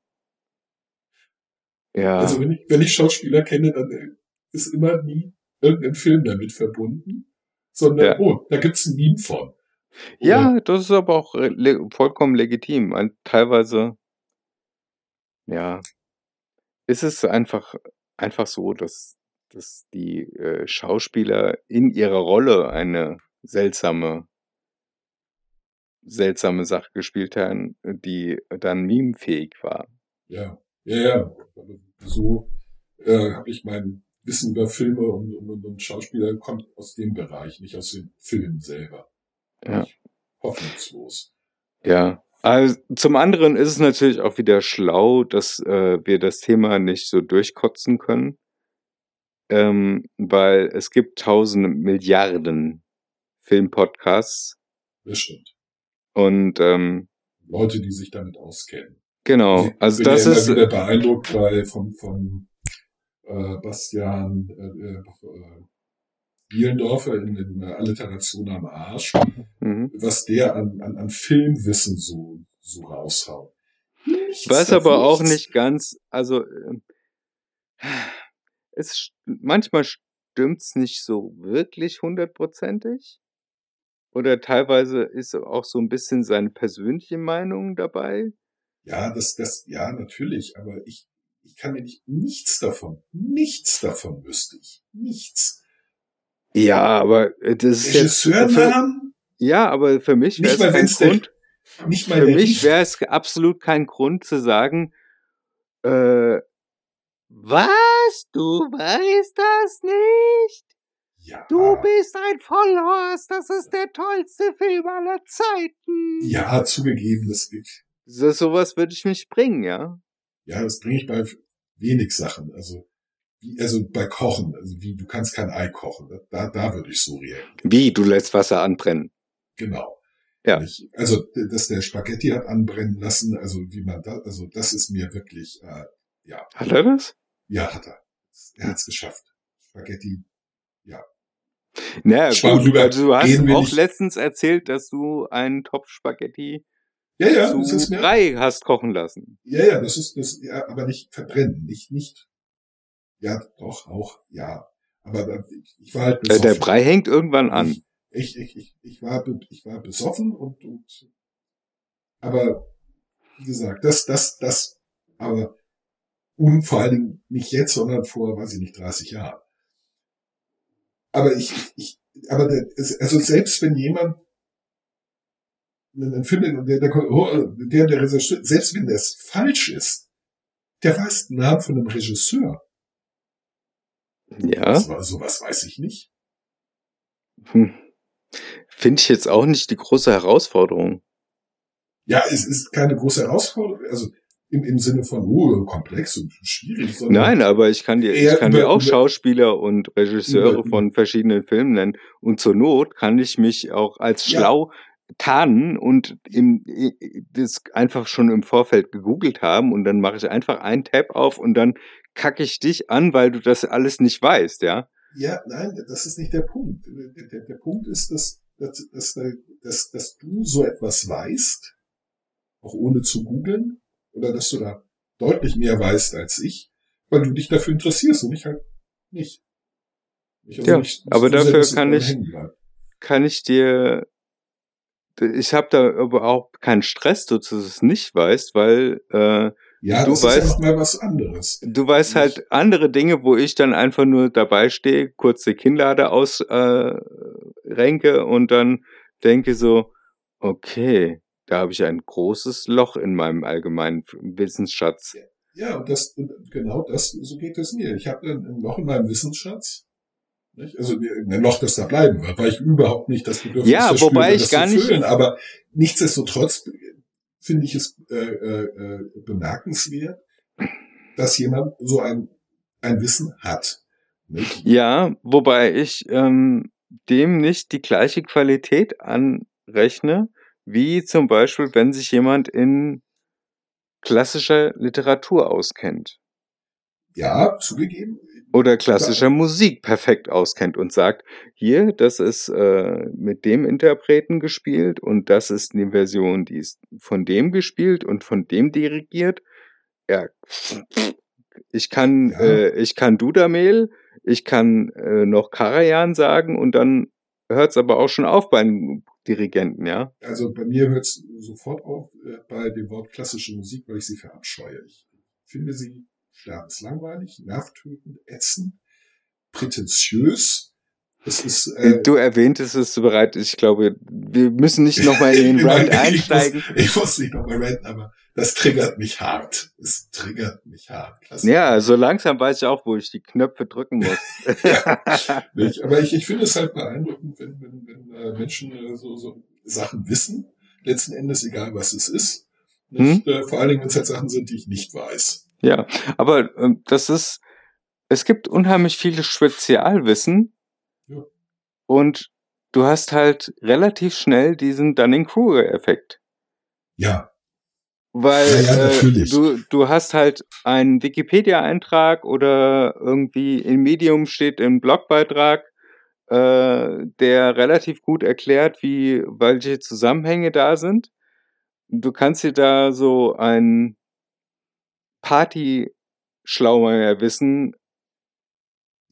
Ja. Also wenn ich, wenn ich Schauspieler kenne, dann äh, ist immer nie irgendein Film damit verbunden, sondern, Ja. oh, da gibt's ein Meme von. Oder, Ja, das ist aber auch vollkommen legitim. Ein, teilweise, ja, ist es einfach, einfach so, dass, dass die äh, Schauspieler in ihrer Rolle eine seltsame, seltsame Sache gespielt haben, die dann memefähig war. Ja, ja, ja. Aber so äh, habe ich mein Wissen über Filme und, und, und Schauspieler kommt aus dem Bereich, nicht aus dem Film selber. Ja. Hoffnungslos. Ja. Also, zum anderen ist es natürlich auch wieder schlau, dass äh, wir das Thema nicht so durchkotzen können, ähm, weil es gibt tausende Milliarden Filmpodcasts Das stimmt. und ähm, Leute, die sich damit auskennen. genau, also das ist wieder beeindruckt bei von von äh, Bastian äh, äh, Bielendorfer in den äh, Alliteration am Arsch, mhm. was der an, an, an Filmwissen so so raushaut. Nichts Ich weiß aber auch nichts. nicht ganz, also ähm, es manchmal stimmt's nicht so wirklich hundertprozentig. Oder teilweise ist auch so ein bisschen seine persönliche Meinung dabei. Ja, das, das, ja, natürlich, aber ich, ich kann mir nicht, nichts davon, nichts davon wüsste ich. Nichts. Ja, aber das ist Regisseurnamen? ja, aber für mich wäre es kein wenn's der, Grund, nicht mal für mich wäre es absolut kein Grund zu sagen, äh, was? Du weißt das nicht? ja, Du bist ein Vollhorst, das ist der tollste Film aller Zeiten. ja, zugegeben, das, So, sowas würde ich mich bringen, ja. Ja, das bringe ich bei wenig Sachen, also, wie, also bei Kochen, also wie, du kannst kein Ei kochen, da, da würde ich so reagieren. Wie, du lässt Wasser anbrennen. Genau. Ja. Ich, also, dass der Spaghetti hat anbrennen lassen, also wie man da, also das ist mir wirklich, äh, ja, Hat er das? ja, hat er. Er hat's geschafft. Spaghetti, Naja, Schwamm gut, also du hast auch nicht. letztens erzählt, dass du einen Topf Spaghetti ja, ja, das ist zu mir, Brei hast kochen lassen. ja, ja, das ist, das, ja, aber nicht verbrennen, nicht, nicht, ja, doch, auch, ja, aber ich, war halt Äh, besoffen. der Brei hängt irgendwann an. Ich, ich, ich, ich, war, ich war besoffen und, und, aber, wie gesagt, das, das, das, aber, und vor allen Dingen nicht jetzt, sondern vor, weiß ich nicht, 30 Jahren. Aber ich, ich, aber also selbst wenn jemand einen Film, der, der, der, der Regisseur, selbst wenn das falsch ist, der weiß den Namen von einem Regisseur. Ja. Das war, sowas weiß ich nicht. Hm. Finde ich jetzt auch nicht die große Herausforderung. Ja, es ist keine große Herausforderung, also im, im Sinne von, oh, komplex und schwierig, Nein, aber ich kann dir, ich kann über- dir auch über- Schauspieler und Regisseure Über- von verschiedenen Filmen nennen. Und zur Not kann ich mich auch als Ja. Tarnen und im, das einfach schon im Vorfeld gegoogelt haben und dann mache ich einfach einen Tab auf und dann kacke ich dich an, weil du das alles nicht weißt, ja? Ja, nein, das ist nicht der Punkt. Der, der, der Punkt ist, dass, dass, dass, dass, dass du so etwas weißt, auch ohne zu googeln, oder dass du da deutlich mehr weißt als ich, weil du dich dafür interessierst und ich halt nicht. Ich Ja, aber so sehr, dafür kann ich-. Kann ich dir, ich habe da aber auch keinen Stress, dass du es nicht weißt, weil äh, Ja, du das ist ja weißt- noch mal was anderes. Du weißt halt andere Dinge, wo ich dann einfach nur dabei stehe, kurz die Kinnlade ausrenke äh, renke und dann denke so, okay, da habe ich ein großes Loch in meinem allgemeinen Wissensschatz. Ja, und das, und genau das, so geht es mir. Ich habe ein Loch in meinem Wissensschatz. Also ein Loch, das da bleiben wird, weil ich überhaupt nicht das Bedürfnis Ja, verspüre, wobei ich das gar zu nicht- füllen. Aber nichtsdestotrotz finde ich es äh, äh, äh, bemerkenswert, dass jemand so ein, ein Wissen hat. Nicht? Ja, wobei ich ähm, dem nicht die gleiche Qualität anrechne, wie zum Beispiel, wenn sich jemand in klassischer Literatur auskennt. Ja, zugegeben. Oder klassischer Musik perfekt auskennt und sagt, hier, das ist äh, mit dem Interpreten gespielt und das ist eine Version, die ist von dem gespielt und von dem dirigiert. Ja, ich kann, Ja. äh, ich kann Dudamel, ich kann äh, noch Karajan sagen und dann hört es aber auch schon auf beim Dirigenten, ja. Also bei mir hört es sofort auf äh, bei dem Wort klassische Musik, weil ich sie verabscheue. Ich finde sie sterbenslangweilig, nervtötend, ätzend, prätentiös. Es ist äh, du erwähntest es bereits, ich glaube, wir müssen nicht nochmal in den Rand einsteigen. Ich muss, ich muss nicht nochmal ranten, aber das triggert mich hart. Es triggert mich hart. Klasse. Ja, so langsam weiß ich auch, wo ich die Knöpfe drücken muss. Nicht? Aber ich, ich finde es halt beeindruckend, wenn, wenn, wenn äh, Menschen äh, so, so Sachen wissen, letzten Endes, egal was es ist. Nicht? Äh, vor allen Dingen, wenn es halt Sachen sind, die ich nicht weiß. Ja, aber ähm, das ist, es gibt unheimlich viele Spezialwissen Ja. und du hast halt relativ schnell diesen Dunning-Kruger-Effekt. Ja, Weil Ja, ja, äh, du, du hast halt einen Wikipedia-Eintrag oder irgendwie in Medium steht ein Blogbeitrag, äh, der relativ gut erklärt, wie welche Zusammenhänge da sind. Du kannst dir da so ein Party-Schlaumeier-Wissen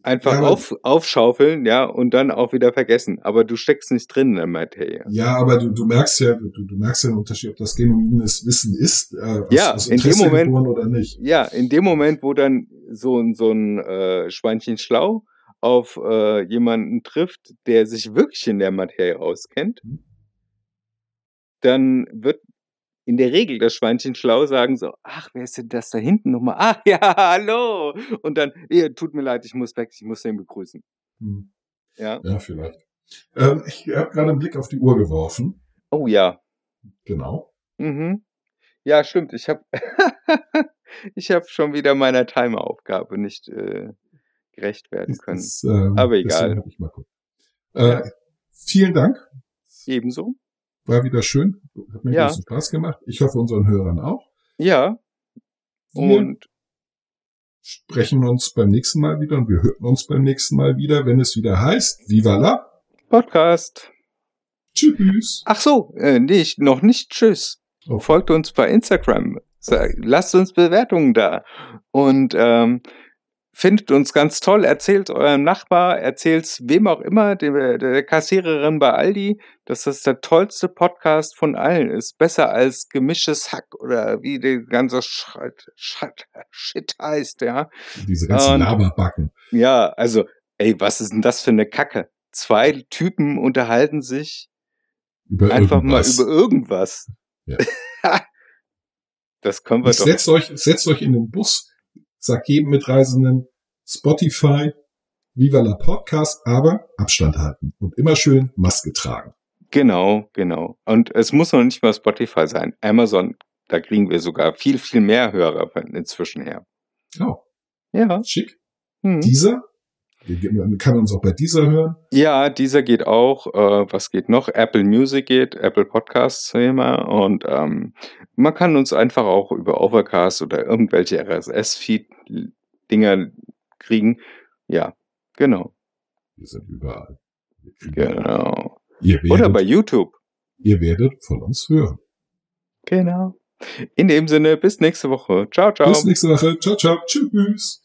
einfach Ja, auf, aufschaufeln, ja, und dann auch wieder vergessen. Aber du steckst nicht drin in der Materie. ja, aber du, du merkst ja, du, du merkst ja den Unterschied, ob das genuines Wissen ist, äh, aus, Ja, aus in dem Moment- oder nicht. Ja, in dem Moment, wo dann so ein, so ein äh, Schweinchen schlau auf äh, jemanden trifft, der sich wirklich in der Materie auskennt, Mhm. dann wird in der Regel das Schweinchen schlau sagen so, ach, wer ist denn das da hinten nochmal? Ach ja, hallo. Und dann, ja, tut mir leid, ich muss weg, ich muss den begrüßen. Hm. Ja. Ja, vielleicht. Ähm, ich habe gerade einen Blick auf die Uhr geworfen. Oh ja. Genau. Mhm. Ja, stimmt. Ich habe ich habe schon wieder meiner Timeraufgabe nicht äh, gerecht werden können. das, ähm, Aber egal. Äh. Vielen Dank. Ebenso. War wieder schön. Hat mir Ja. großen Spaß gemacht. Ich hoffe unseren Hörern auch. Ja. Und sprechen uns beim nächsten Mal wieder und wir hören uns beim nächsten Mal wieder, wenn es wieder heißt, Viva la, Podcast. tschüss. Ach so, äh, nicht, noch nicht tschüss. Oh. Folgt uns bei Instagram. Lasst uns Bewertungen da. Und ähm, findet uns ganz toll. Erzählt eurem Nachbar, erzählt wem auch immer, der, der Kassiererin bei Aldi, dass das der tollste Podcast von allen ist. Besser als gemischtes Hack oder wie der ganze Shit, Shit, Shit heißt, ja. Diese ganzen Und- Laberbacken. Ja, also, ey, was ist denn das für eine Kacke? Zwei Typen unterhalten sich Über einfach irgendwas. mal über irgendwas. Ja. das können wir doch. Setzt euch, setzt euch in den Bus, sagt jedem Mitreisenden Spotify, Viva la Podcast, aber Abstand halten und immer schön Maske tragen. Genau, genau. Und es muss noch nicht mal Spotify sein. Amazon, da kriegen wir sogar viel, viel mehr Hörer inzwischen her. Oh, Ja. schick. Hm. Dieser, kann man uns auch bei dieser hören. Ja, dieser geht auch. Äh, was geht noch? Apple Music geht, Apple Podcasts immer. Und ähm, man kann uns einfach auch über Overcast oder irgendwelche RSS-Feed-Dinger kriegen. Ja, genau. Wir sind überall. Genau. Werdet, Oder bei YouTube. ihr werdet von uns hören. Genau. In dem Sinne, bis nächste Woche. Ciao, ciao. Bis nächste Woche. Ciao, ciao. Tschüss.